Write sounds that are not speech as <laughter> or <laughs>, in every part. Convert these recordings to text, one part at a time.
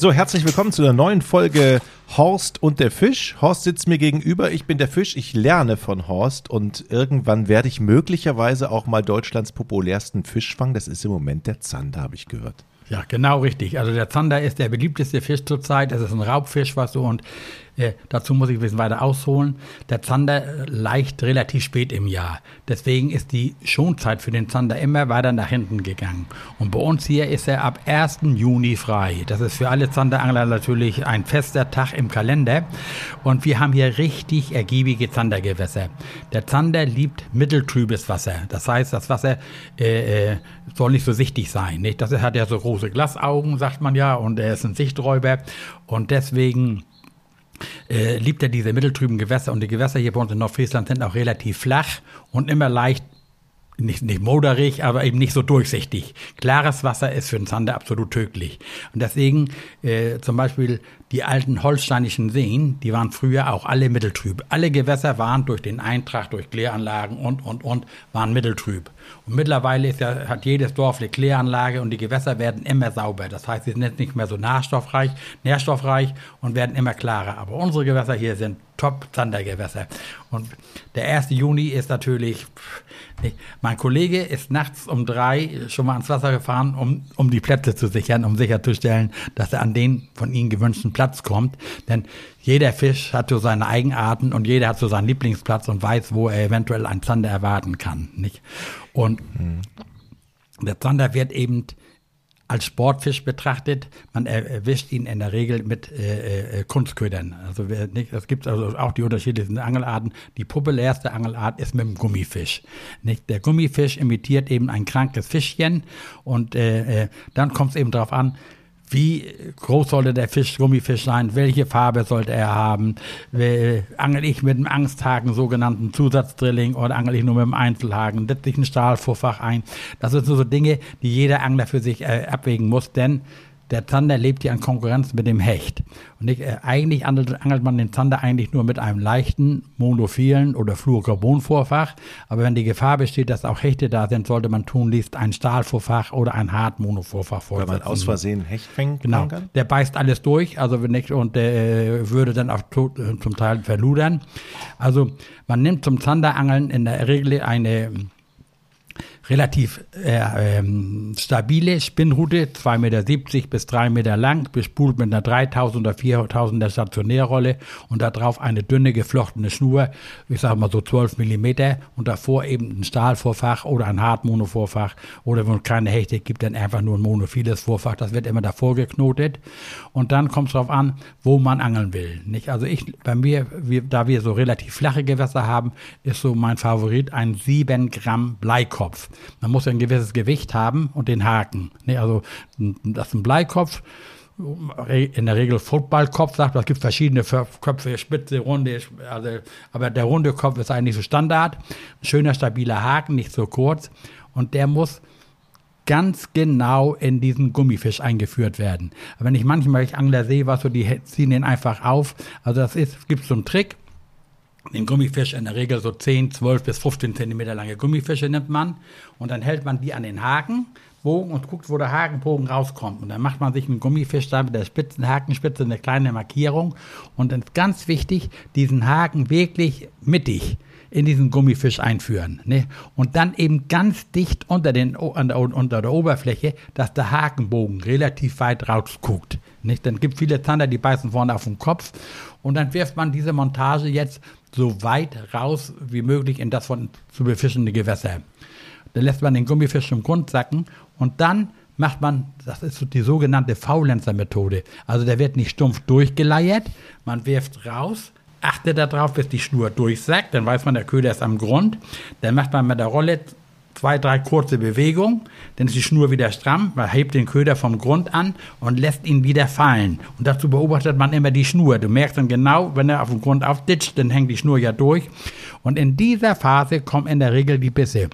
So, herzlich willkommen zu einer neuen Folge Horst und der Fisch. Horst sitzt mir gegenüber, ich bin der Fisch, ich lerne von Horst und irgendwann werde ich möglicherweise auch mal Deutschlands populärsten Fisch fangen. Das ist im Moment der Zander, habe ich gehört. Ja, genau richtig. Also der Zander ist der beliebteste Fisch zurzeit. Es ist ein Raubfisch, was so und äh, dazu muss ich ein bisschen weiter ausholen. Der Zander leicht relativ spät im Jahr. Deswegen ist die Schonzeit für den Zander immer weiter nach hinten gegangen. Und bei uns hier ist er ab 1. Juni frei. Das ist für alle Zanderangler natürlich ein fester Tag im Kalender. Und wir haben hier richtig ergiebige Zandergewässer. Der Zander liebt mitteltrübes Wasser. Das heißt, das Wasser äh, äh, soll nicht so sichtig sein. Nicht? Das hat ja so große Glasaugen, sagt man ja, und er ist ein Sichträuber. Und deswegen äh, liebt er diese mitteltrüben Gewässer. Und die Gewässer hier bei uns in Nordfriesland sind auch relativ flach und immer leicht nicht, nicht moderig, aber eben nicht so durchsichtig. Klares Wasser ist für den Zander absolut tödlich. Und deswegen äh, zum Beispiel die alten holsteinischen Seen, die waren früher auch alle mitteltrüb. Alle Gewässer waren durch den Eintrag, durch Kläranlagen und, und, und, waren mitteltrüb. Und mittlerweile ist ja, hat jedes Dorf eine Kläranlage und die Gewässer werden immer sauber. Das heißt, sie sind nicht mehr so nährstoffreich, nährstoffreich und werden immer klarer. Aber unsere Gewässer hier sind Top-Zandergewässer. Und der 1. Juni ist natürlich, mein Kollege ist nachts um drei schon mal ans Wasser gefahren, um, um die Plätze zu sichern, um sicherzustellen, dass er an den von ihnen gewünschten Platz kommt. Denn jeder Fisch hat so seine Eigenarten und jeder hat so seinen Lieblingsplatz und weiß, wo er eventuell einen Zander erwarten kann. Nicht? Und mhm. der Zander wird eben als Sportfisch betrachtet. Man erwischt ihn in der Regel mit äh, äh, Kunstködern. Also nicht, es gibt also auch die unterschiedlichen Angelarten. Die populärste Angelart ist mit dem Gummifisch. Nicht? Der Gummifisch imitiert eben ein krankes Fischchen und äh, äh dann kommt es eben darauf an, wie groß sollte der Fisch, Gummifisch sein? Welche Farbe sollte er haben? Angel ich mit einem Angsthaken, sogenannten Zusatzdrilling, oder angel ich nur mit einem Einzelhaken? Setze ich ein Stahlvorfach ein? Das sind so Dinge, die jeder Angler für sich äh, abwägen muss, denn der Zander lebt ja in Konkurrenz mit dem Hecht. Und nicht, äh, eigentlich angelt, angelt, man den Zander eigentlich nur mit einem leichten monophilen oder Fluorocarbon-Vorfach. Aber wenn die Gefahr besteht, dass auch Hechte da sind, sollte man tunlichst ein Stahlvorfach oder ein Hartmonovorfach vorsetzen. Weil man aus Versehen Hecht fängt? Genau. Der beißt alles durch, also wenn nicht, und äh, würde dann auch tot, äh, zum Teil verludern. Also man nimmt zum Zanderangeln in der Regel eine relativ äh, ähm, stabile Spinnrute, 2,70 Meter bis 3 Meter lang, bespult mit einer 3000 oder 4000er Stationärrolle und darauf eine dünne geflochtene Schnur, ich sage mal so 12 Millimeter und davor eben ein Stahlvorfach oder ein Hartmonovorfach oder wenn es keine Hechte gibt, dann einfach nur ein monophiles Vorfach. Das wird immer davor geknotet und dann kommt es darauf an, wo man angeln will. Nicht? Also ich, bei mir, wir, da wir so relativ flache Gewässer haben, ist so mein Favorit ein 7 Gramm Bleikopf. Man muss ein gewisses Gewicht haben und den Haken. Ne, also das ist ein Bleikopf. In der Regel Footballkopf sagt, es gibt verschiedene Köpfe, spitze, runde, also, aber der runde Kopf ist eigentlich so Standard. Ein schöner, stabiler Haken, nicht so kurz. Und der muss ganz genau in diesen Gummifisch eingeführt werden. Aber wenn ich manchmal ich Angler sehe, was so, die ziehen den einfach auf. Also das ist, gibt so einen Trick den Gummifisch in der Regel so 10, 12 bis 15 Zentimeter lange Gummifische nimmt man und dann hält man die an den Hakenbogen und guckt, wo der Hakenbogen rauskommt. Und dann macht man sich einen Gummifisch da mit der spitzen Hakenspitze eine kleine Markierung und dann ist ganz wichtig, diesen Haken wirklich mittig in diesen Gummifisch einführen. Ne? Und dann eben ganz dicht unter, den, unter der Oberfläche, dass der Hakenbogen relativ weit rausguckt. Nicht? Dann gibt viele Zander, die beißen vorne auf den Kopf und dann wirft man diese Montage jetzt so weit raus wie möglich in das von zu befischende Gewässer. Dann lässt man den Gummifisch im Grund sacken und dann macht man, das ist die sogenannte Faulenzer-Methode. Also der wird nicht stumpf durchgeleiert, man wirft raus, achtet darauf, bis die Schnur durchsackt, dann weiß man, der Köder ist am Grund. Dann macht man mit der Rolle zwei, drei kurze Bewegungen, dann ist die Schnur wieder stramm, man hebt den Köder vom Grund an und lässt ihn wieder fallen. Und dazu beobachtet man immer die Schnur. Du merkst dann genau, wenn er auf dem Grund aufditscht, dann hängt die Schnur ja durch. Und in dieser Phase kommen in der Regel die Bisse.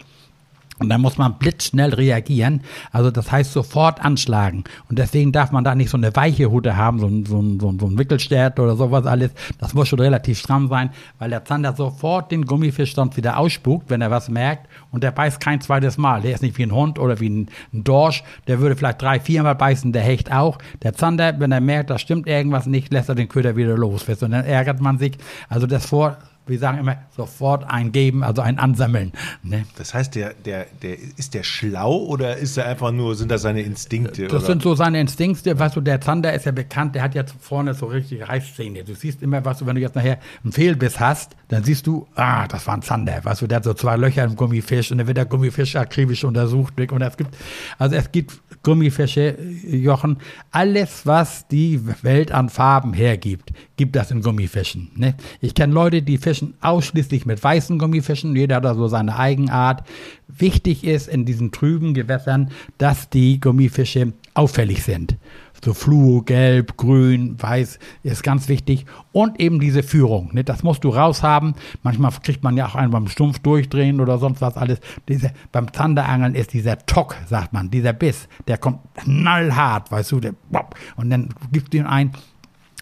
Und dann muss man blitzschnell reagieren. Also das heißt sofort anschlagen. Und deswegen darf man da nicht so eine weiche Hute haben, so ein, so ein, so ein, so ein Wickelstert oder sowas alles. Das muss schon relativ stramm sein, weil der Zander sofort den Gummifisch sonst wieder ausspuckt, wenn er was merkt. Und der beißt kein zweites Mal. Der ist nicht wie ein Hund oder wie ein, ein Dorsch. Der würde vielleicht drei, viermal beißen, der Hecht auch. Der Zander, wenn er merkt, da stimmt irgendwas nicht, lässt er den Köder wieder los. Und dann ärgert man sich. Also das vor wir sagen immer, sofort eingeben, also ein Ansammeln. Ne? Das heißt, der, der, der, ist der schlau oder ist er einfach nur, sind das seine Instinkte? Das oder? sind so seine Instinkte. Weißt du, der Zander ist ja bekannt, der hat ja vorne so richtig Reißzähne. Du siehst immer, was du, wenn du jetzt nachher einen Fehlbiss hast, dann siehst du, ah, das war ein Zander. Weißt du, der hat so zwei Löcher im Gummifisch und dann wird der Gummifisch akribisch untersucht. Und es gibt, also es gibt Gummifische, Jochen, alles, was die Welt an Farben hergibt, gibt das in Gummifischen. Ne? Ich kenne Leute, die fischen ausschließlich mit weißen Gummifischen, jeder hat da so seine Eigenart. Wichtig ist in diesen trüben Gewässern, dass die Gummifische auffällig sind. So Fluo, Gelb, Grün, Weiß ist ganz wichtig. Und eben diese Führung. Ne? Das musst du raushaben. Manchmal kriegt man ja auch einen beim Stumpf durchdrehen oder sonst was alles. Diese, beim Zanderangeln ist dieser Tock, sagt man, dieser Biss, der kommt knallhart, weißt du, der, und dann gibst du ihn ein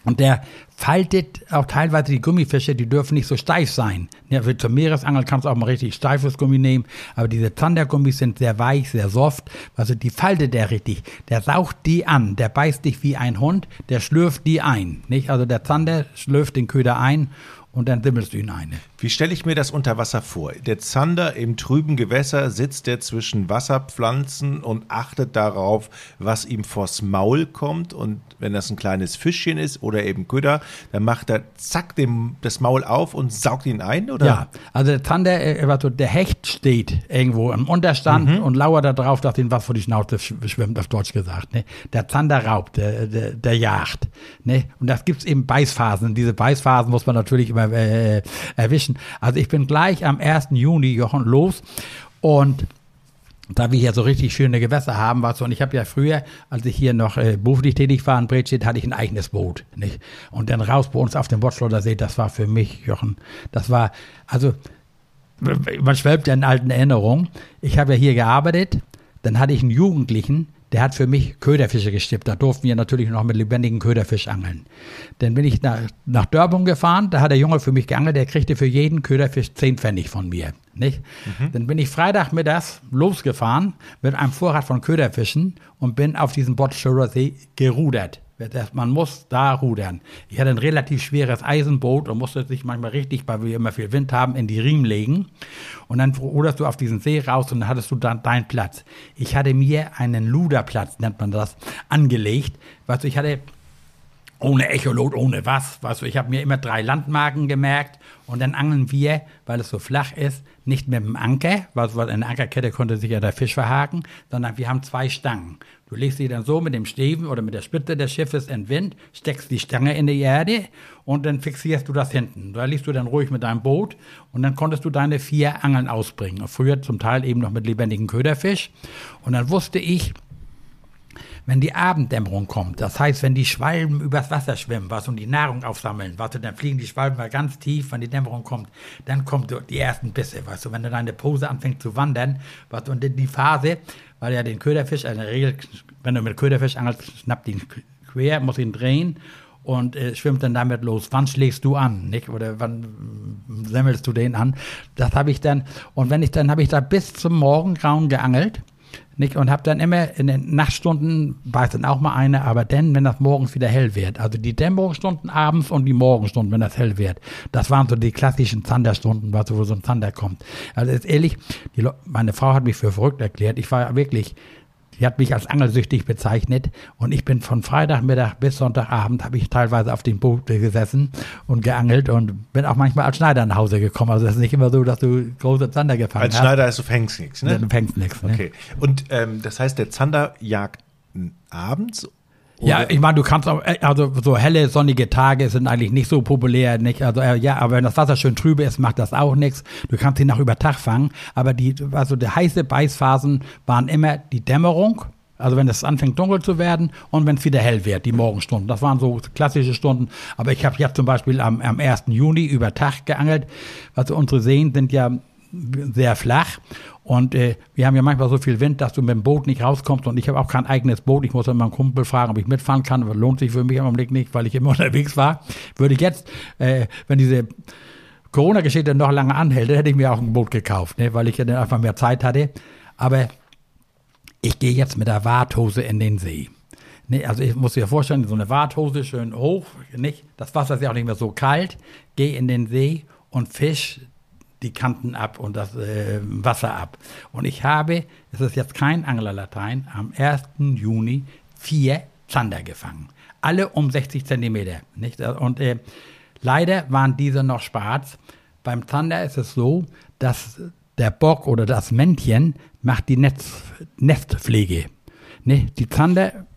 und der faltet auch teilweise die Gummifische, die dürfen nicht so steif sein. Ja, für zum Meeresangel kannst du auch mal richtig steifes Gummi nehmen, aber diese Zandergummis sind sehr weich, sehr soft. Also die faltet der richtig. Der saucht die an, der beißt dich wie ein Hund, der schlürft die ein. Nicht? Also der Zander schlürft den Köder ein und dann simmelst du ihn ein. Wie stelle ich mir das unter Wasser vor? Der Zander im trüben Gewässer sitzt er zwischen Wasserpflanzen und achtet darauf, was ihm vors Maul kommt. Und wenn das ein kleines Fischchen ist oder eben Köder, dann macht er zack dem, das Maul auf und saugt ihn ein, oder? Ja, also der Zander, also der Hecht steht irgendwo im Unterstand mhm. und lauert darauf, dass ihn was vor die Schnauze schwimmt, auf Deutsch gesagt. Ne? Der Zander raubt, der, der, der jagt. Ne? Und das gibt es eben Beißphasen. Und diese Beißphasen muss man natürlich immer äh, erwischen. Also ich bin gleich am 1. Juni, Jochen, los und da wir hier so richtig schöne Gewässer haben, was und ich habe ja früher, als ich hier noch äh, beruflich tätig war in Bredstedt, hatte ich ein eigenes Boot, nicht? Und dann raus bei uns auf dem Botschlotter See, das war für mich, Jochen, das war, also man schwelbt ja in alten Erinnerungen. Ich habe ja hier gearbeitet, dann hatte ich einen Jugendlichen, der hat für mich Köderfische gestippt. Da durften wir natürlich noch mit lebendigen Köderfisch angeln. Dann bin ich nach, nach Dörbung gefahren, da hat der Junge für mich geangelt, der kriegte für jeden Köderfisch 10 Pfennig von mir. Nicht? Mhm. Dann bin ich Freitagmittags losgefahren mit einem Vorrat von Köderfischen und bin auf diesen Botschauer See gerudert. Man muss da rudern. Ich hatte ein relativ schweres Eisenboot und musste sich manchmal richtig, weil wir immer viel Wind haben, in die Riemen legen. Und dann ruderst du auf diesen See raus und dann hattest du dann deinen Platz. Ich hatte mir einen Luderplatz, nennt man das, angelegt. Weißt du, ich hatte ohne Echolot, ohne was. Weißt du, ich habe mir immer drei Landmarken gemerkt und dann angeln wir, weil es so flach ist, nicht mit dem Anker, weil in der Ankerkette konnte sich ja der Fisch verhaken, sondern wir haben zwei Stangen. Du legst sie dann so mit dem Steven oder mit der Spitze des Schiffes in Wind, steckst die Stange in die Erde und dann fixierst du das hinten. Da liegst du dann ruhig mit deinem Boot und dann konntest du deine vier Angeln ausbringen. Früher zum Teil eben noch mit lebendigen Köderfisch. Und dann wusste ich, wenn die Abenddämmerung kommt, das heißt, wenn die Schwalben übers Wasser schwimmen, was und die Nahrung aufsammeln, was dann fliegen die Schwalben mal ganz tief, wenn die Dämmerung kommt, dann kommen die ersten Bisse, weißt du, wenn dann deine Pose anfängt zu wandern, was und die Phase, weil ja den Köderfisch, also in der Regel, wenn du mit Köderfisch angelst, schnappt ihn quer, muss ihn drehen und äh, schwimmt dann damit los. Wann schlägst du an, nicht? Oder wann semmelst du den an? Das habe ich dann und wenn ich dann habe ich da bis zum Morgengrauen geangelt nicht? Und habe dann immer in den Nachtstunden, war es dann auch mal eine, aber dann, wenn das morgens wieder hell wird. Also die Dämmerungsstunden abends und die Morgenstunden, wenn das hell wird. Das waren so die klassischen Zanderstunden, wo so ein Zander kommt. Also ist ehrlich, meine Frau hat mich für verrückt erklärt. Ich war wirklich Sie hat mich als angelsüchtig bezeichnet und ich bin von Freitagmittag bis Sonntagabend habe ich teilweise auf dem Boot gesessen und geangelt und bin auch manchmal als Schneider nach Hause gekommen. Also es ist nicht immer so, dass du große Zander gefangen als hast. Als Schneider ist du fängst nichts, ne? du fängst nichts. Ne? Okay. Und ähm, das heißt, der Zander jagt abends ja, ich meine, du kannst auch, äh, also so helle, sonnige Tage sind eigentlich nicht so populär, nicht? Also äh, ja, aber wenn das Wasser schön trübe ist, macht das auch nichts. Du kannst ihn auch über Tag fangen. Aber die, also die heiße Beißphasen waren immer die Dämmerung, also wenn es anfängt dunkel zu werden und wenn es wieder hell wird, die Morgenstunden. Das waren so klassische Stunden. Aber ich habe jetzt zum Beispiel am, am 1. Juni über Tag geangelt. Also unsere Seen sind ja sehr flach. Und äh, wir haben ja manchmal so viel Wind, dass du mit dem Boot nicht rauskommst. Und ich habe auch kein eigenes Boot. Ich muss dann meinen Kumpel fragen, ob ich mitfahren kann. Aber lohnt sich für mich im Augenblick nicht, weil ich immer <laughs> unterwegs war. Würde ich jetzt, äh, wenn diese Corona-Geschichte noch lange anhält, hätte ich mir auch ein Boot gekauft, ne, weil ich ja dann einfach mehr Zeit hatte. Aber ich gehe jetzt mit der Warthose in den See. Nee, also ich muss dir vorstellen, so eine Warthose schön hoch, nicht? Das Wasser ist ja auch nicht mehr so kalt. Geh in den See und fisch die Kanten ab und das äh, Wasser ab. Und ich habe, es ist jetzt kein Anglerlatein, am 1. Juni vier Zander gefangen. Alle um 60 Zentimeter. Nicht? Und äh, leider waren diese noch schwarz. Beim Zander ist es so, dass der Bock oder das Männchen macht die Netz, Nestpflege. Ne? Die Zander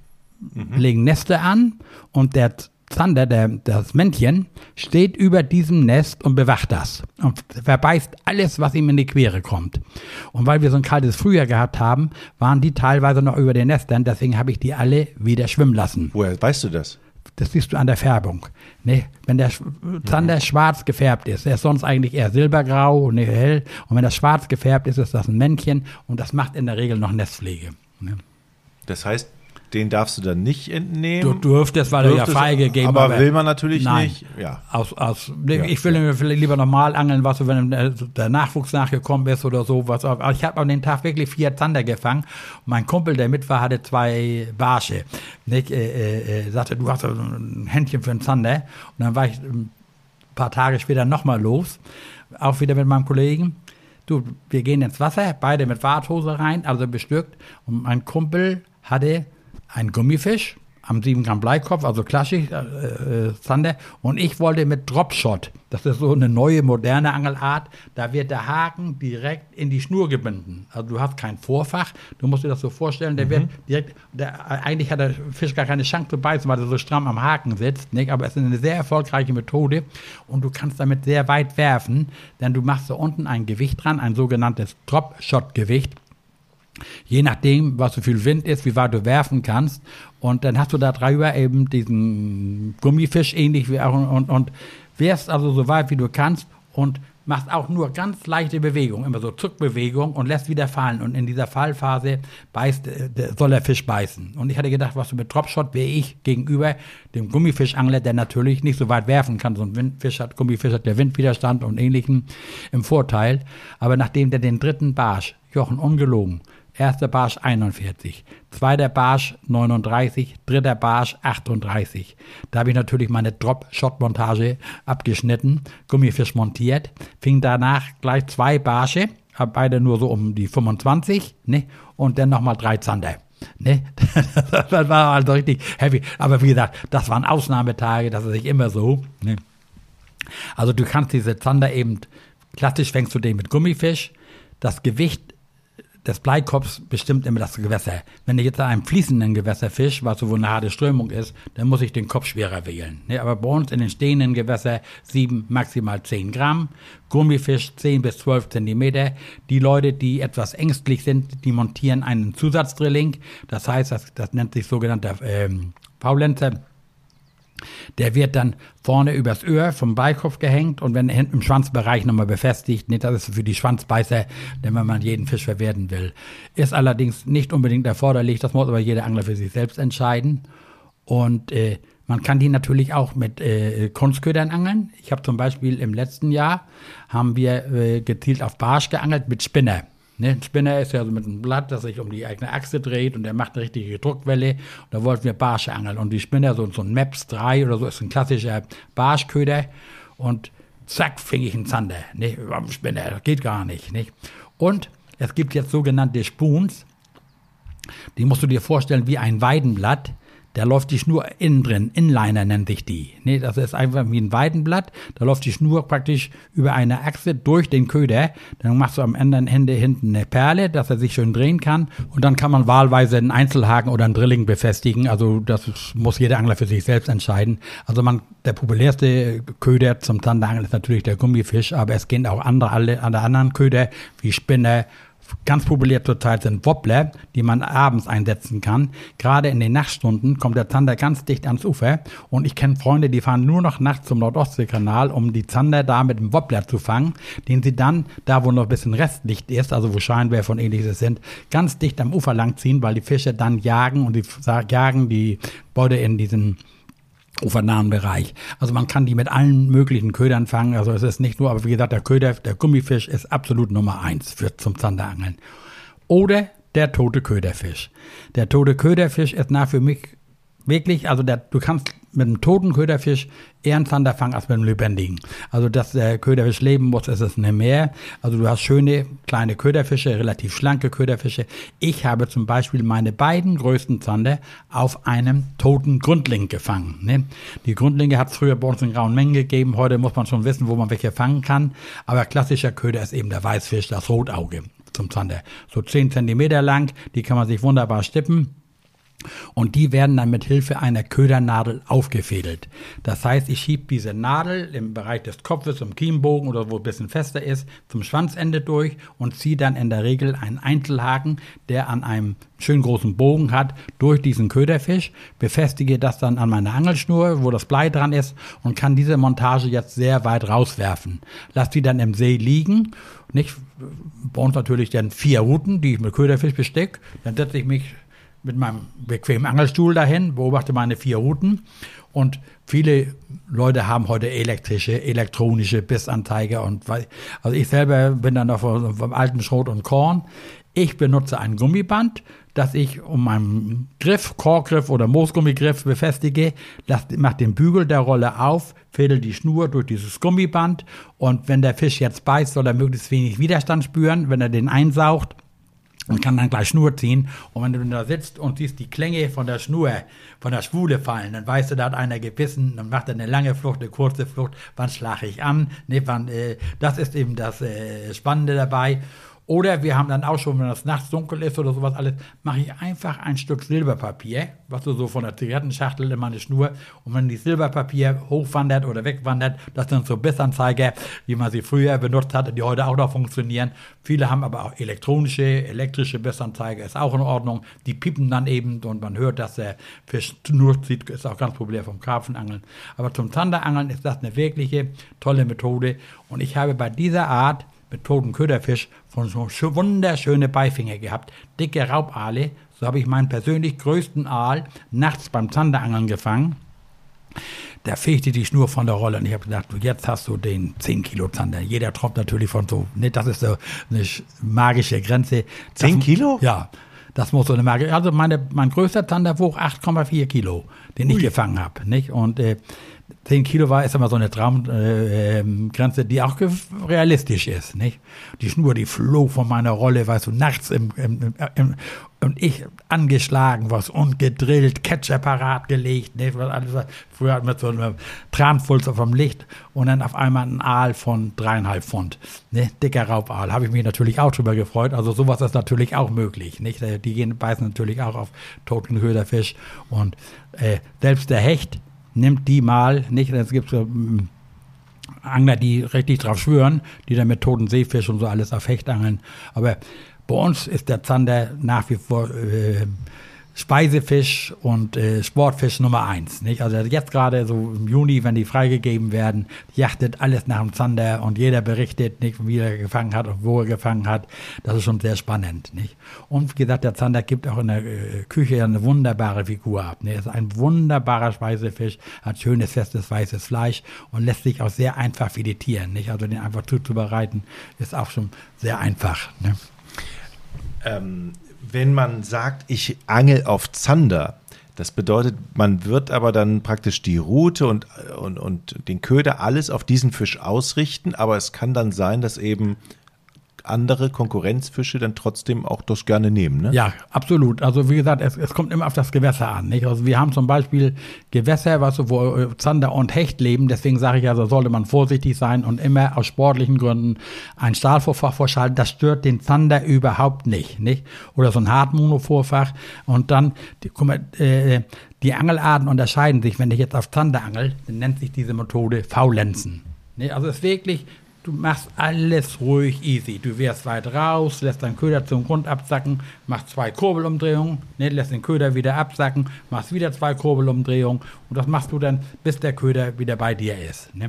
mhm. legen Neste an und der Zander, der, das Männchen, steht über diesem Nest und bewacht das und verbeißt alles, was ihm in die Quere kommt. Und weil wir so ein kaltes Frühjahr gehabt haben, waren die teilweise noch über den Nestern, deswegen habe ich die alle wieder schwimmen lassen. Woher weißt du das? Das siehst du an der Färbung. Ne? Wenn der Zander mhm. schwarz gefärbt ist, der ist sonst eigentlich eher silbergrau und nicht hell. Und wenn das schwarz gefärbt ist, ist das ein Männchen und das macht in der Regel noch Nestpflege. Ne? Das heißt, den darfst du dann nicht entnehmen. Du dürftest, weil dürftest, er ja freigegeben aber, aber will man natürlich nein. nicht. Ja. Aus, aus, ja, ich will ja. lieber normal angeln, was wenn der Nachwuchs nachgekommen ist oder so. Was, aber ich habe an dem Tag wirklich vier Zander gefangen. mein Kumpel, der mit war, hatte zwei Barsche. Ich, äh, äh, äh, sagte, du hast ein Händchen für einen Zander. Und dann war ich ein paar Tage später nochmal los. Auch wieder mit meinem Kollegen. Du, wir gehen ins Wasser, beide mit Warthose rein, also bestückt. Und mein Kumpel hatte ein Gummifisch am 7 Gramm Bleikopf, also klassisch, äh, äh, Zander. Und ich wollte mit Dropshot, das ist so eine neue, moderne Angelart, da wird der Haken direkt in die Schnur gebunden. Also du hast kein Vorfach, du musst dir das so vorstellen, der mhm. wird direkt, der, eigentlich hat der Fisch gar keine Chance zu beißen, weil er so stramm am Haken sitzt, nicht? aber es ist eine sehr erfolgreiche Methode und du kannst damit sehr weit werfen, denn du machst da unten ein Gewicht dran, ein sogenanntes Dropshot-Gewicht Je nachdem, was so viel Wind ist, wie weit du werfen kannst. Und dann hast du da drüber eben diesen Gummifisch ähnlich wie auch und, und, wärst also so weit wie du kannst und machst auch nur ganz leichte Bewegungen, immer so Zuckbewegung und lässt wieder fallen. Und in dieser Fallphase beißt, äh, soll der Fisch beißen. Und ich hatte gedacht, was du mit Dropshot wäre ich gegenüber dem Gummifischangler, der natürlich nicht so weit werfen kann. So ein Windfisch hat, Gummifisch hat der Windwiderstand und ähnlichen im Vorteil. Aber nachdem der den dritten Barsch, Jochen ungelogen, Erster Barsch 41, zweiter Barsch 39, dritter Barsch 38. Da habe ich natürlich meine Drop-Shot-Montage abgeschnitten, Gummifisch montiert, fing danach gleich zwei Barsche, beide nur so um die 25, ne? Und dann nochmal drei Zander. Ne? <laughs> das war also richtig heavy. Aber wie gesagt, das waren Ausnahmetage, das ist nicht immer so. Ne? Also du kannst diese Zander eben, klassisch fängst du den mit Gummifisch, das Gewicht des Bleikopfs bestimmt immer das Gewässer. Wenn ich jetzt an einem fließenden Gewässer fisch, was so eine harte Strömung ist, dann muss ich den Kopf schwerer wählen. Ne, aber bei uns in den stehenden Gewässer sieben, maximal zehn Gramm. Gummifisch zehn bis zwölf Zentimeter. Die Leute, die etwas ängstlich sind, die montieren einen Zusatzdrilling. Das heißt, das, das nennt sich sogenannter ähm, Faulenzer. Der wird dann vorne übers Öhr vom Beikopf gehängt und wenn hinten im Schwanzbereich nochmal befestigt, nicht, das ist für die Schwanzbeißer, denn wenn man jeden Fisch verwerten will. Ist allerdings nicht unbedingt erforderlich, das muss aber jeder Angler für sich selbst entscheiden. Und äh, man kann die natürlich auch mit äh, Kunstködern angeln. Ich habe zum Beispiel im letzten Jahr haben wir äh, gezielt auf Barsch geangelt mit Spinner. Ne, ein Spinner ist ja so mit einem Blatt, das sich um die eigene Achse dreht und der macht eine richtige Druckwelle. Und da wollten wir Barsche angeln. Und die Spinner, so, so ein Maps 3 oder so, ist ein klassischer Barschköder. Und zack, fing ich einen Zander. Ne, Spinner, das geht gar nicht. nicht. Und es gibt jetzt sogenannte Spoons. Die musst du dir vorstellen wie ein Weidenblatt da läuft die Schnur innen drin, Inliner nennt sich die. Nee, das ist einfach wie ein Weidenblatt, da läuft die Schnur praktisch über eine Achse durch den Köder, dann machst du am anderen Ende hinten eine Perle, dass er sich schön drehen kann und dann kann man wahlweise einen Einzelhaken oder einen Drilling befestigen, also das muss jeder Angler für sich selbst entscheiden. Also man, der populärste Köder zum Zanderangeln ist natürlich der Gummifisch, aber es gehen auch andere, alle, alle anderen Köder wie Spinner, Ganz populär zurzeit sind Wobbler, die man abends einsetzen kann. Gerade in den Nachtstunden kommt der Zander ganz dicht ans Ufer und ich kenne Freunde, die fahren nur noch nachts zum Nordostseekanal, um die Zander da mit dem Wobbler zu fangen, den sie dann, da wo noch ein bisschen Restlicht ist, also wo Scheinwerfer und ähnliches sind, ganz dicht am Ufer langziehen, weil die Fische dann jagen und die jagen die Beute in diesen ufernahen Bereich. Also man kann die mit allen möglichen Ködern fangen. Also es ist nicht nur, aber wie gesagt, der Köder, der Gummifisch ist absolut Nummer eins für zum Zanderangeln. Oder der tote Köderfisch. Der tote Köderfisch ist nach für mich wirklich, also der, du kannst mit einem toten Köderfisch eher einen Zander fangen als mit einem lebendigen. Also, dass der Köderfisch leben muss, ist es nicht mehr. Also, du hast schöne kleine Köderfische, relativ schlanke Köderfische. Ich habe zum Beispiel meine beiden größten Zander auf einem toten Grundling gefangen. Ne? Die Grundlinge hat es früher bei uns in grauen Mengen gegeben. Heute muss man schon wissen, wo man welche fangen kann. Aber klassischer Köder ist eben der Weißfisch, das Rotauge zum Zander. So 10 Zentimeter lang, die kann man sich wunderbar stippen. Und die werden dann mit Hilfe einer Ködernadel aufgefädelt. Das heißt, ich schiebe diese Nadel im Bereich des Kopfes, im Kiembogen oder wo ein bisschen fester ist, zum Schwanzende durch und ziehe dann in der Regel einen Einzelhaken, der an einem schön großen Bogen hat, durch diesen Köderfisch, befestige das dann an meiner Angelschnur, wo das Blei dran ist und kann diese Montage jetzt sehr weit rauswerfen. Lass die dann im See liegen, nicht? Bei uns natürlich dann vier Routen, die ich mit Köderfisch besteck, dann setze ich mich mit meinem bequemen Angelstuhl dahin, beobachte meine vier Routen und viele Leute haben heute elektrische, elektronische Bissanzeiger und also ich selber bin dann noch vom, vom alten Schrot und Korn. Ich benutze ein Gummiband, das ich um meinen Griff, Korkgriff oder Moosgummigriff befestige, mache den Bügel der Rolle auf, fädel die Schnur durch dieses Gummiband und wenn der Fisch jetzt beißt, soll er möglichst wenig Widerstand spüren. Wenn er den einsaugt, und kann dann gleich Schnur ziehen. Und wenn du da sitzt und siehst die Klänge von der Schnur, von der Schwule fallen, dann weißt du, da hat einer gebissen, dann macht er eine lange Flucht, eine kurze Flucht, wann schlage ich an? Ne, wann, äh, das ist eben das äh, Spannende dabei. Oder wir haben dann auch schon, wenn das nachts dunkel ist oder sowas alles, mache ich einfach ein Stück Silberpapier, was du so von der Zigarettenschachtel in meine Schnur. Und wenn die Silberpapier hochwandert oder wegwandert, das sind so Bissanzeiger, wie man sie früher benutzt hat, die heute auch noch funktionieren. Viele haben aber auch elektronische, elektrische Bissanzeiger, ist auch in Ordnung. Die piepen dann eben und man hört, dass der Fisch nur zieht, ist auch ganz populär vom Karpfenangeln. Aber zum Zanderangeln ist das eine wirkliche tolle Methode. Und ich habe bei dieser Art mit toten Köderfisch von so wunderschöne Beifinger gehabt, dicke Raubaale. So habe ich meinen persönlich größten Aal nachts beim Zanderangeln gefangen. Der fegte die Schnur von der Rolle und ich habe gedacht, jetzt hast du den 10 Kilo Zander. Jeder tropft natürlich von so, ne, das ist so eine magische Grenze. 10 Kilo? Ja, das muss so eine magische, also meine, mein größter Zander wog 8,4 Kilo, den Ui. ich gefangen habe, nicht? Und äh, 10 Kilo war ist immer so eine Traumgrenze, äh, die auch realistisch ist. Nicht? Die Schnur, die flog von meiner Rolle, weißt du, nachts im, im, im, und ich angeschlagen was und gedrillt, Catcher parat gelegt, nicht? Was alles, früher mit so einem Tranfulzer vom Licht und dann auf einmal ein Aal von dreieinhalb Pfund. Ne? Dicker Raubaal. Habe ich mich natürlich auch drüber gefreut. Also sowas ist natürlich auch möglich. Nicht? Die gehen, beißen natürlich auch auf toten Köderfisch und äh, selbst der Hecht nimmt die mal, nicht, es gibt so mm, Angler, die richtig drauf schwören, die dann mit toten Seefisch und so alles auf Hecht angeln. Aber bei uns ist der Zander nach wie vor äh, Speisefisch und äh, Sportfisch Nummer eins. Nicht? Also jetzt gerade so im Juni, wenn die freigegeben werden, jachtet alles nach dem Zander und jeder berichtet, nicht, wie er gefangen hat und wo er gefangen hat. Das ist schon sehr spannend. Nicht? Und wie gesagt, der Zander gibt auch in der äh, Küche eine wunderbare Figur ab. Er ist ein wunderbarer Speisefisch, hat schönes, festes, weißes Fleisch und lässt sich auch sehr einfach filetieren. Nicht? Also den einfach zuzubereiten, ist auch schon sehr einfach. Ne? Ähm, wenn man sagt, ich angel auf Zander, das bedeutet, man wird aber dann praktisch die Route und, und, und den Köder alles auf diesen Fisch ausrichten, aber es kann dann sein, dass eben andere Konkurrenzfische dann trotzdem auch das gerne nehmen. Ne? Ja, absolut. Also wie gesagt, es, es kommt immer auf das Gewässer an. Nicht? Also wir haben zum Beispiel Gewässer, was, wo äh, Zander und Hecht leben. Deswegen sage ich also, sollte man vorsichtig sein und immer aus sportlichen Gründen ein Stahlvorfach vorschalten. Das stört den Zander überhaupt nicht. nicht? Oder so ein Hartmonovorfach. Und dann, die, guck mal, äh, die Angelarten unterscheiden sich. Wenn ich jetzt auf Zander angel, dann nennt sich diese Methode Faulenzen. Also es ist wirklich du machst alles ruhig easy. Du wirst weit raus, lässt deinen Köder zum Grund absacken, machst zwei Kurbelumdrehungen, ne, lässt den Köder wieder absacken, machst wieder zwei Kurbelumdrehungen und das machst du dann, bis der Köder wieder bei dir ist. Ne?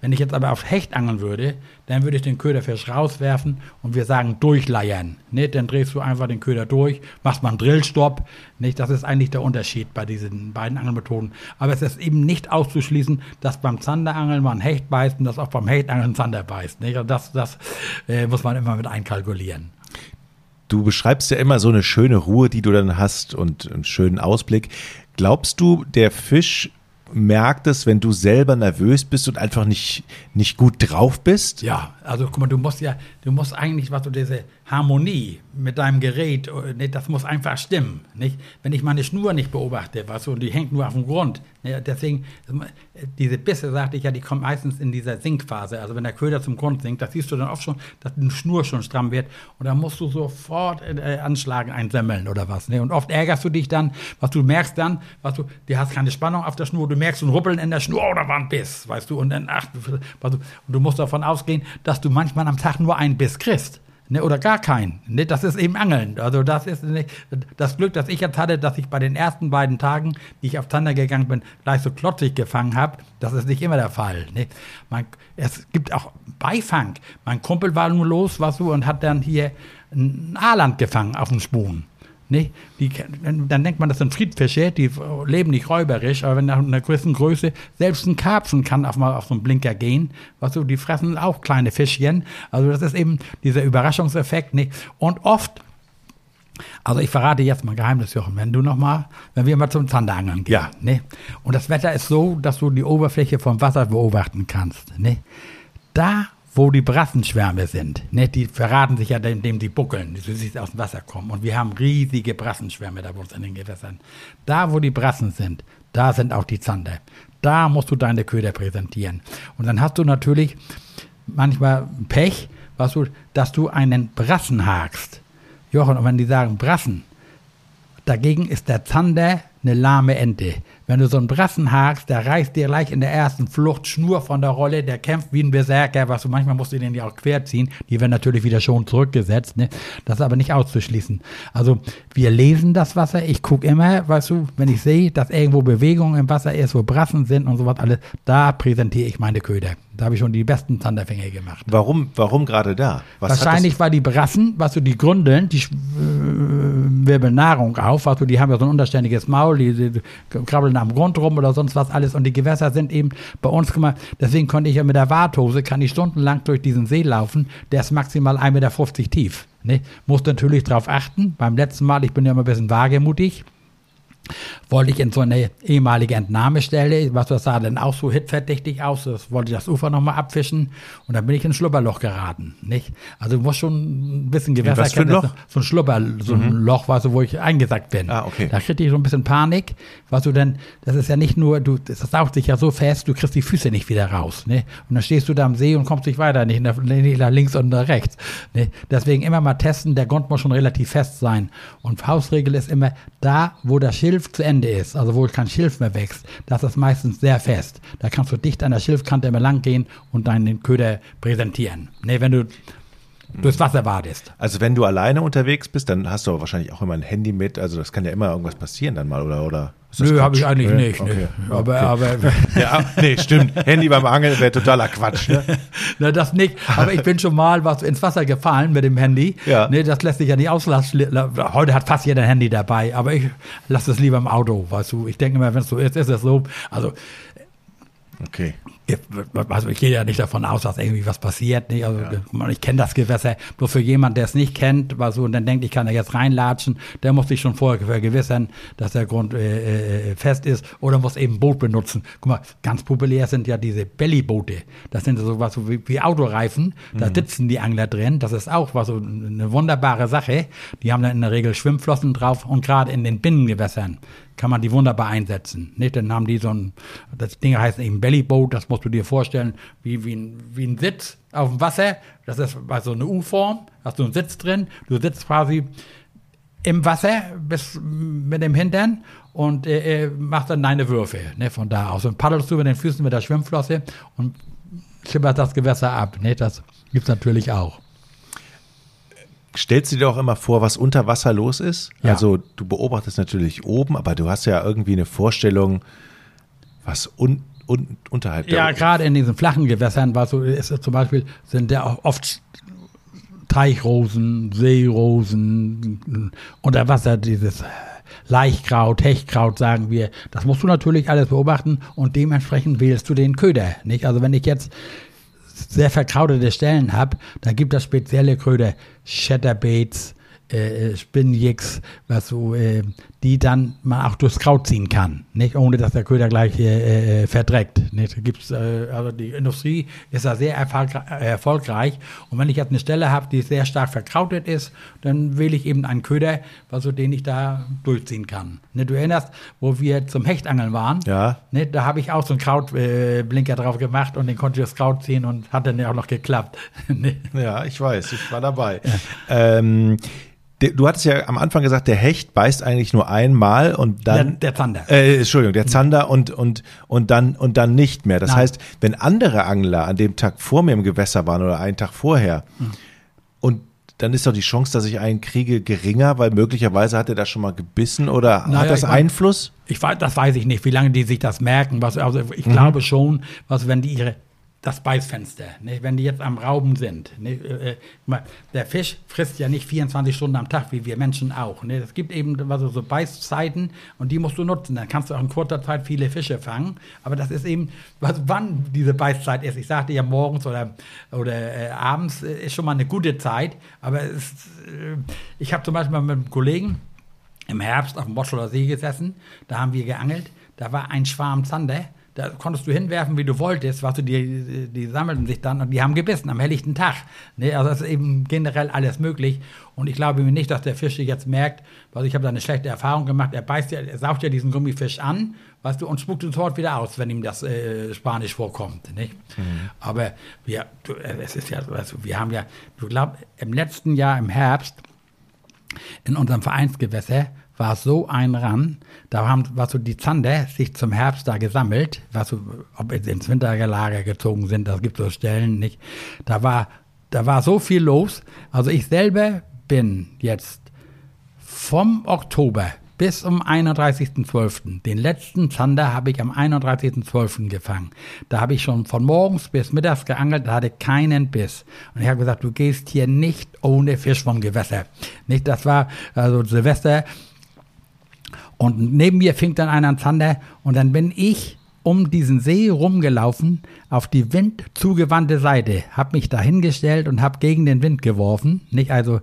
Wenn ich jetzt aber auf Hecht angeln würde, dann würde ich den Köderfisch rauswerfen und wir sagen durchleiern. Ne? Dann drehst du einfach den Köder durch, machst mal einen Drillstopp. Nicht? Das ist eigentlich der Unterschied bei diesen beiden Angelmethoden. Aber es ist eben nicht auszuschließen, dass beim Zanderangeln man Hecht beißt und dass auch beim Hechtangeln Zander beißt. Nicht? Das, das äh, muss man immer mit einkalkulieren. Du beschreibst ja immer so eine schöne Ruhe, die du dann hast und einen schönen Ausblick. Glaubst du, der Fisch merkt es, wenn du selber nervös bist und einfach nicht, nicht gut drauf bist? Ja, also guck mal, du musst ja, du musst eigentlich, was du diese Harmonie mit deinem Gerät, äh, das muss einfach stimmen. Nicht? Wenn ich meine Schnur nicht beobachte, was so, die hängt nur auf dem Grund. Ne? Deswegen, diese Bisse, sagte ich ja, die kommen meistens in dieser Sinkphase. Also wenn der Köder zum Grund sinkt, das siehst du dann oft schon, dass die Schnur schon stramm wird. Und dann musst du sofort äh, anschlagen, einsammeln oder was. Ne? Und oft ärgerst du dich dann, was du merkst dann, was du, du hast keine Spannung auf der Schnur, du merkst ein Ruppeln in der Schnur, oh, da war ein Biss, weißt du. Und dann, ach, was du, und du musst davon ausgehen, dass du manchmal am Tag nur einen Biss kriegst. Ne, oder gar keinen. Ne, das ist eben Angeln. Also das ist nicht, das Glück, das ich jetzt hatte, dass ich bei den ersten beiden Tagen, die ich auf Zander gegangen bin, gleich so klotzig gefangen habe. Das ist nicht immer der Fall. Ne? Man, es gibt auch Beifang. Mein Kumpel war nur los, was so, und hat dann hier ein Aaland gefangen auf dem Spuren. Nicht? Die, dann denkt man, das sind Friedfische, die leben nicht räuberisch, aber wenn nach einer gewissen Größe selbst ein Karpfen kann auch mal auf so einen Blinker gehen. Was so, die fressen auch kleine Fischchen. Also das ist eben dieser Überraschungseffekt. Nicht? Und oft also ich verrate jetzt mal Geheimnis, Jochen, wenn du noch mal, wenn wir mal zum Zanderangeln gehen, ja. ne? Und das Wetter ist so, dass du die Oberfläche vom Wasser beobachten kannst, ne? Da wo die Brassenschwärme sind. Ne, die verraten sich ja, indem sie buckeln, wie sie aus dem Wasser kommen. Und wir haben riesige Brassenschwärme da bei uns in den Gewässern. Da, wo die Brassen sind, da sind auch die Zander. Da musst du deine Köder präsentieren. Und dann hast du natürlich manchmal Pech, was du, dass du einen Brassen hakst. Jochen, und wenn die sagen Brassen, dagegen ist der Zander eine lahme Ente. Wenn du so einen Brassen hakst, der reißt dir gleich in der ersten Flucht Schnur von der Rolle, der kämpft wie ein Berserker, was du manchmal musst du den ja auch querziehen. Die werden natürlich wieder schon zurückgesetzt, ne? Das ist aber nicht auszuschließen. Also wir lesen das Wasser. Ich gucke immer, weißt du, wenn ich sehe, dass irgendwo Bewegung im Wasser ist, wo Brassen sind und sowas alles, da präsentiere ich meine Köder. Da habe ich schon die besten Zanderfänge gemacht. Warum, warum gerade da? Was Wahrscheinlich, weil die Brassen, was du die Gründeln, die äh, wirbeln Nahrung auf, was du, die haben ja so ein unterständiges Maul, die, die, die krabbeln am Grund rum oder sonst was alles und die Gewässer sind eben bei uns, mal, deswegen konnte ich ja mit der Warthose, kann ich stundenlang durch diesen See laufen, der ist maximal 1,50 Meter tief. Ne? Muss natürlich darauf achten, beim letzten Mal, ich bin ja immer ein bisschen wagemutig, wollte ich in so eine ehemalige Entnahmestelle, was das sah dann auch so hitverdächtig aus, das wollte ich das Ufer nochmal abfischen und dann bin ich ins Schlupperloch geraten, nicht? Also muss schon ein bisschen Gewässerkenntnis, so ein Schlupper, so ein mhm. Loch, was, wo ich eingesackt bin. Ah, okay. Da kriegte ich so ein bisschen Panik, was du denn, das ist ja nicht nur, du, das saugt sich ja so fest, du kriegst die Füße nicht wieder raus, ne? Und dann stehst du da am See und kommst nicht weiter, nicht nach, nicht nach links und nach rechts, ne? Deswegen immer mal testen, der Grund muss schon relativ fest sein und Faustregel ist immer, da, wo das Schilf zu Ende ist, also wo kein Schilf mehr wächst, das ist meistens sehr fest. Da kannst du dicht an der Schilfkante immer lang gehen und deinen Köder präsentieren. Nee, wenn du durchs Wasser wadest. Also wenn du alleine unterwegs bist, dann hast du wahrscheinlich auch immer ein Handy mit. Also das kann ja immer irgendwas passieren dann mal, oder? oder Nö, habe ich eigentlich nicht. Okay. Aber, okay. aber <laughs> ja, nee, stimmt. Handy beim Angeln wäre totaler Quatsch. Ne? <laughs> Na, das nicht. Aber ich bin schon mal was ins Wasser gefallen mit dem Handy. Ja. Nee, das lässt sich ja nicht auslassen. Heute hat fast jeder ein Handy dabei, aber ich lasse es lieber im Auto, weißt du. Ich denke immer, wenn es so ist, ist es so. Also Okay. Also ich gehe ja nicht davon aus, dass irgendwie was passiert. Nicht? Also ja. ich kenne das Gewässer. Nur für jemanden, der es nicht kennt, war so und dann denkt, ich kann da jetzt reinlatschen, der muss sich schon vorher vergewissern, dass der Grund äh, äh, fest ist oder muss eben Boot benutzen. Guck mal, ganz populär sind ja diese Bellyboote. Das sind so was wie, wie Autoreifen. Da mhm. sitzen die Angler drin. Das ist auch was so eine wunderbare Sache. Die haben dann in der Regel Schwimmflossen drauf und gerade in den Binnengewässern kann man die wunderbar einsetzen. Nicht? Dann haben die so ein, das Ding heißt eben Bellyboat, das musst du dir vorstellen, wie, wie, ein, wie ein Sitz auf dem Wasser. Das ist also eine U-Form, hast du einen Sitz drin, du sitzt quasi im Wasser bis mit dem Hintern und äh, machst dann deine Würfe ne, von da aus. Und paddelst du mit den Füßen mit der Schwimmflosse und schimmert das Gewässer ab. Ne? Das es natürlich auch. Stellst du dir auch immer vor, was unter Wasser los ist? Ja. Also du beobachtest natürlich oben, aber du hast ja irgendwie eine Vorstellung, was un, un, unterhalb Ja, gerade in diesen flachen Gewässern, was so ist, zum Beispiel sind ja auch oft Teichrosen, Seerosen, unter Wasser dieses Laichkraut, Hechtkraut, sagen wir. Das musst du natürlich alles beobachten und dementsprechend wählst du den Köder. Nicht? Also wenn ich jetzt sehr verkrautete Stellen habe, dann gibt es spezielle Köder, Shatterbaits, äh, Spinnjicks, was so, äh, die dann man auch durchs Kraut ziehen kann, nicht ohne dass der Köder gleich äh, äh, verdreckt. Nicht? Gibt's, äh, also die Industrie ist da sehr erfolgre erfolgreich und wenn ich jetzt eine Stelle habe, die sehr stark verkrautet ist, dann wähle ich eben einen Köder, also den ich da durchziehen kann. Ne, du erinnerst, wo wir zum Hechtangeln waren, Ja. ne, da habe ich auch so einen Krautblinker äh, drauf gemacht und den konnte ich das Kraut ziehen und hat dann ja auch noch geklappt. <laughs> Ja, ich weiß, ich war dabei. Ähm, de- du hattest ja am Anfang gesagt, der Hecht beißt eigentlich nur einmal und Der, dann. der Zander. Äh, Entschuldigung, der Zander und, und, und, dann, und dann nicht mehr. Das Nein. heißt, wenn andere Angler an dem Tag vor mir im Gewässer waren oder einen Tag vorher Hm. und dann ist doch die Chance, dass ich einen kriege, geringer, weil möglicherweise hat er da schon mal gebissen oder Naja, hat das ich mein- Einfluss? Ich weiß, das weiß ich nicht, wie lange die sich das merken. Was, also Mhm. ich glaube schon, was wenn die ihre das Beißfenster, ne, wenn die jetzt am Rauben sind. Ne, der Fisch frisst ja nicht 24 Stunden am Tag, wie wir Menschen auch. Ne. Es gibt eben also so Beißzeiten und die musst du nutzen. Dann kannst du auch in kurzer Zeit viele Fische fangen. Aber das ist eben, was, wann diese Beißzeit ist. Ich sagte ja morgens oder, oder äh, abends äh, ist schon mal eine gute Zeit. Aber es, äh, ich habe zum Beispiel mit einem Kollegen, im Herbst auf dem Moschuler See gesessen, da haben wir geangelt, da war ein Schwarm Zander, da konntest du hinwerfen, wie du wolltest, was du die, die sammelten sich dann und die haben gebissen am helllichten Tag. Ne, also das ist eben generell alles möglich und ich glaube mir nicht, dass der Fisch jetzt merkt, weil ich habe da eine schlechte Erfahrung gemacht, er beißt ja, er saugt ja diesen Gummifisch an, weißt du, und spuckt ihn sofort wieder aus, wenn ihm das äh, Spanisch vorkommt, nicht? Aber wir, du, es ist ja, also wir haben ja, du glaubst, im letzten Jahr im Herbst in unserem Vereinsgewässer war so ein Ran, da haben was so die Zander sich zum Herbst da gesammelt, was so, ob jetzt ins Winterlager gezogen sind, das gibt so Stellen nicht. Da war, da war so viel los. Also ich selber bin jetzt vom Oktober bis um 31.12. Den letzten Zander habe ich am 31.12. gefangen. Da habe ich schon von morgens bis mittags geangelt, da hatte keinen Biss. Und ich habe gesagt, du gehst hier nicht ohne Fisch vom Gewässer. Nicht, das war also Silvester. Und neben mir fing dann einer an Zander und dann bin ich um diesen See rumgelaufen auf die windzugewandte Seite, habe mich da hingestellt und habe gegen den Wind geworfen. Nicht also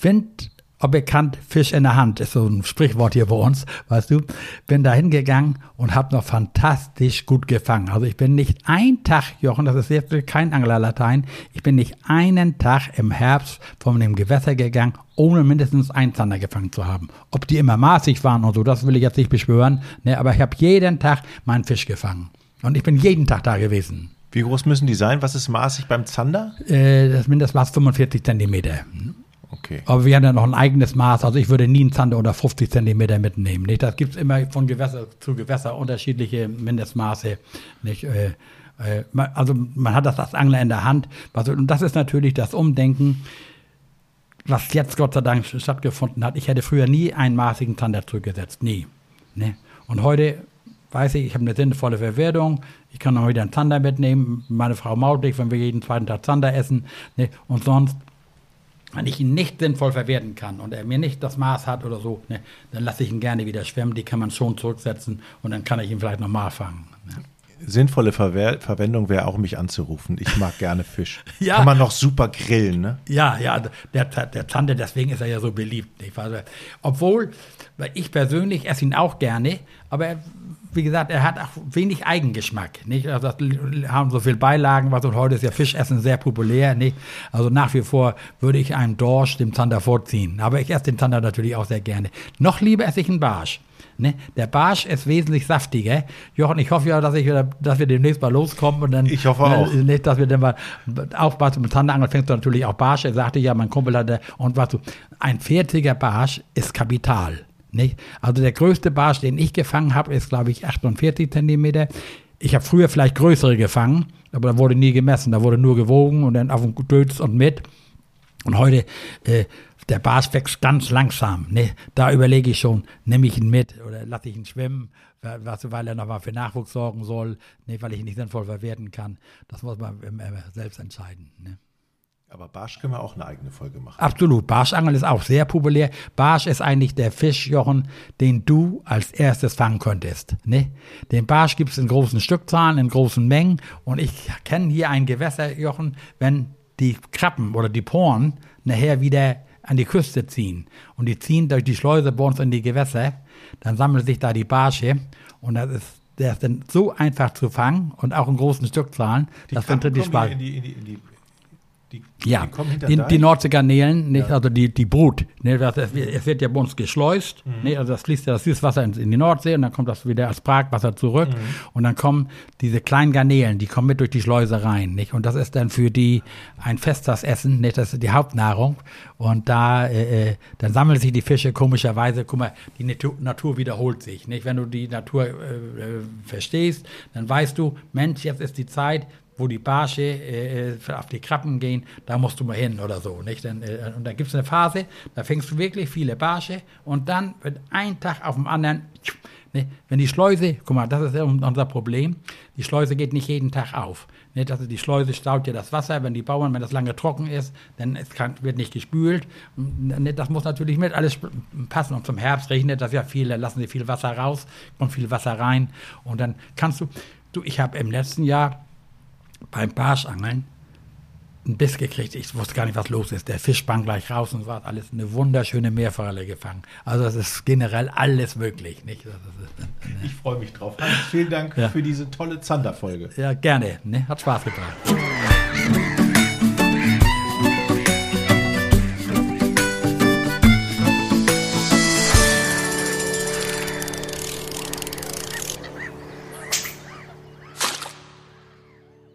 Wind, ob bekannt, Fisch in der Hand, ist so ein Sprichwort hier bei uns, weißt du. Bin da hingegangen und habe noch fantastisch gut gefangen. Also ich bin nicht ein Tag, Jochen, das ist jetzt kein Anglerlatein, ich bin nicht einen Tag im Herbst von dem Gewässer gegangen, ohne mindestens einen Zander gefangen zu haben. Ob die immer maßig waren und so, das will ich jetzt nicht beschwören, ne, aber ich habe jeden Tag meinen Fisch gefangen. Und ich bin jeden Tag da gewesen. Wie groß müssen die sein? Was ist maßig beim Zander? Äh, das Mindestmaß 45 Zentimeter. Okay. Aber wir haben ja noch ein eigenes Maß. Also ich würde nie einen Zander unter 50 Zentimeter mitnehmen. Nicht? Das gibt es immer von Gewässer zu Gewässer unterschiedliche Mindestmaße. Nicht? Äh, äh, also man hat das als Angler in der Hand. Was- Und das ist natürlich das Umdenken, was jetzt Gott sei Dank stattgefunden hat. Ich hätte früher nie einen maßigen Zander zurückgesetzt. Nie. Ne? Und heute weiß ich, ich habe eine sinnvolle Verwertung. Ich kann auch wieder einen Zander mitnehmen. Meine Frau maut nicht, wenn wir jeden zweiten Tag Zander essen. Ne? Und sonst wenn ich ihn nicht sinnvoll verwerten kann und er mir nicht das Maß hat oder so, ne, dann lasse ich ihn gerne wieder schwimmen. Die kann man schon zurücksetzen und dann kann ich ihn vielleicht nochmal fangen. Ne. Sinnvolle Verwer Verwendung wäre auch mich anzurufen. Ich mag gerne Fisch. <laughs> Ja. Kann man noch super grillen, ne? Ja, ja, der, der Zander, deswegen ist er ja so beliebt. Nicht? Obwohl, weil ich persönlich esse ihn auch gerne, aber er, wie gesagt, er hat auch wenig Eigengeschmack. Nicht? Also das haben so viel Beilagen, was und heute ist ja Fischessen sehr populär. Nicht? Also nach wie vor würde ich einen Dorsch dem Zander vorziehen. Aber ich esse den Zander natürlich auch sehr gerne. Noch lieber esse ich einen Barsch. Ne? Der Barsch ist wesentlich saftiger. Jochen, ich hoffe ja, dass, ich wieder, dass wir demnächst mal loskommen und dann. Ich hoffe auch. Äh, nicht, dass wir dann mal auch was mit Zanderangeln fängst du natürlich auch Barsch. Er sagte ja, mein Kumpel hatte, und was du, ein fertiger Barsch ist Kapital. Nicht? Also der größte Barsch, den ich gefangen habe, ist, glaube ich, 48 Zentimeter. Ich habe früher vielleicht größere gefangen, aber da wurde nie gemessen, da wurde nur gewogen und dann auf dem Dötz und mit. Und heute, äh, der Barsch wächst ganz langsam. Ne? Da überlege ich schon, nehme ich ihn mit oder lasse ich ihn schwimmen, was, weil er nochmal für Nachwuchs sorgen soll, ne? weil ich ihn nicht sinnvoll verwerten kann. Das muss man selbst entscheiden. Ne? Aber Barsch können wir auch eine eigene Folge machen. Absolut. Barschangeln ist auch sehr populär. Barsch ist eigentlich der Fisch, Jochen, den du als erstes fangen könntest. Ne? Den Barsch gibt es in großen Stückzahlen, in großen Mengen. Und ich kenne hier ein Gewässer, Jochen, wenn die Krabben oder die Poren nachher wieder an die Küste ziehen und die ziehen durch die Schleuse bei uns in die Gewässer, dann sammeln sich da die Barsche und das ist der ist dann so einfach zu fangen und auch in großen Stückzahlen. Die das findet die die, in die, in die die, ja, die, die, die Nordseegarnelen, nicht, ja. also die, die Brut. Ne, das, es, es, wird ja bei uns geschleust. Mhm. Ne, also das fließt ja das Süßwasser in, in, die Nordsee und dann kommt das wieder als Brackwasser zurück. Mhm. Und dann kommen diese kleinen Garnelen, die kommen mit durch die Schleuse rein. Nicht? Und das ist dann für die ein Festtagsessen, nicht? das ist die Hauptnahrung. Und da äh, äh dann sammeln sich die Fische komischerweise. Guck mal, die Natur, Natur wiederholt sich. Nicht? Wenn du die Natur äh, äh, verstehst, dann weißt du, Mensch, jetzt ist die Zeit, wo die Barsche äh, äh, auf die Krabben gehen, da musst du mal hin oder so. Nicht? Dann, äh, und da gibt es eine Phase, da fängst du wirklich viele Barsche und dann wird ein Tag auf dem anderen, ne, wenn die Schleuse, guck mal, das ist unser Problem, die Schleuse geht nicht jeden Tag auf. Nicht? Also die Schleuse staut ja das Wasser, wenn die Bauern, wenn das lange trocken ist, dann es kann, wird nicht gespült. Das muss natürlich mit alles passen. Und zum Herbst regnet das ja viel, da lassen sie viel Wasser raus, kommt viel Wasser rein. Und dann kannst du, du, ich habe im letzten Jahr beim Barschangeln einen Biss gekriegt. Ich wusste gar nicht, was los ist. Der Fisch sprang gleich raus und war alles eine wunderschöne Meerforelle gefangen. Also es ist generell alles möglich. Nicht? Ist, äh, ich freue mich drauf. Hans, vielen Dank ja. für diese tolle Zander-Folge. Ja, gerne. Ne? Hat Spaß gebracht.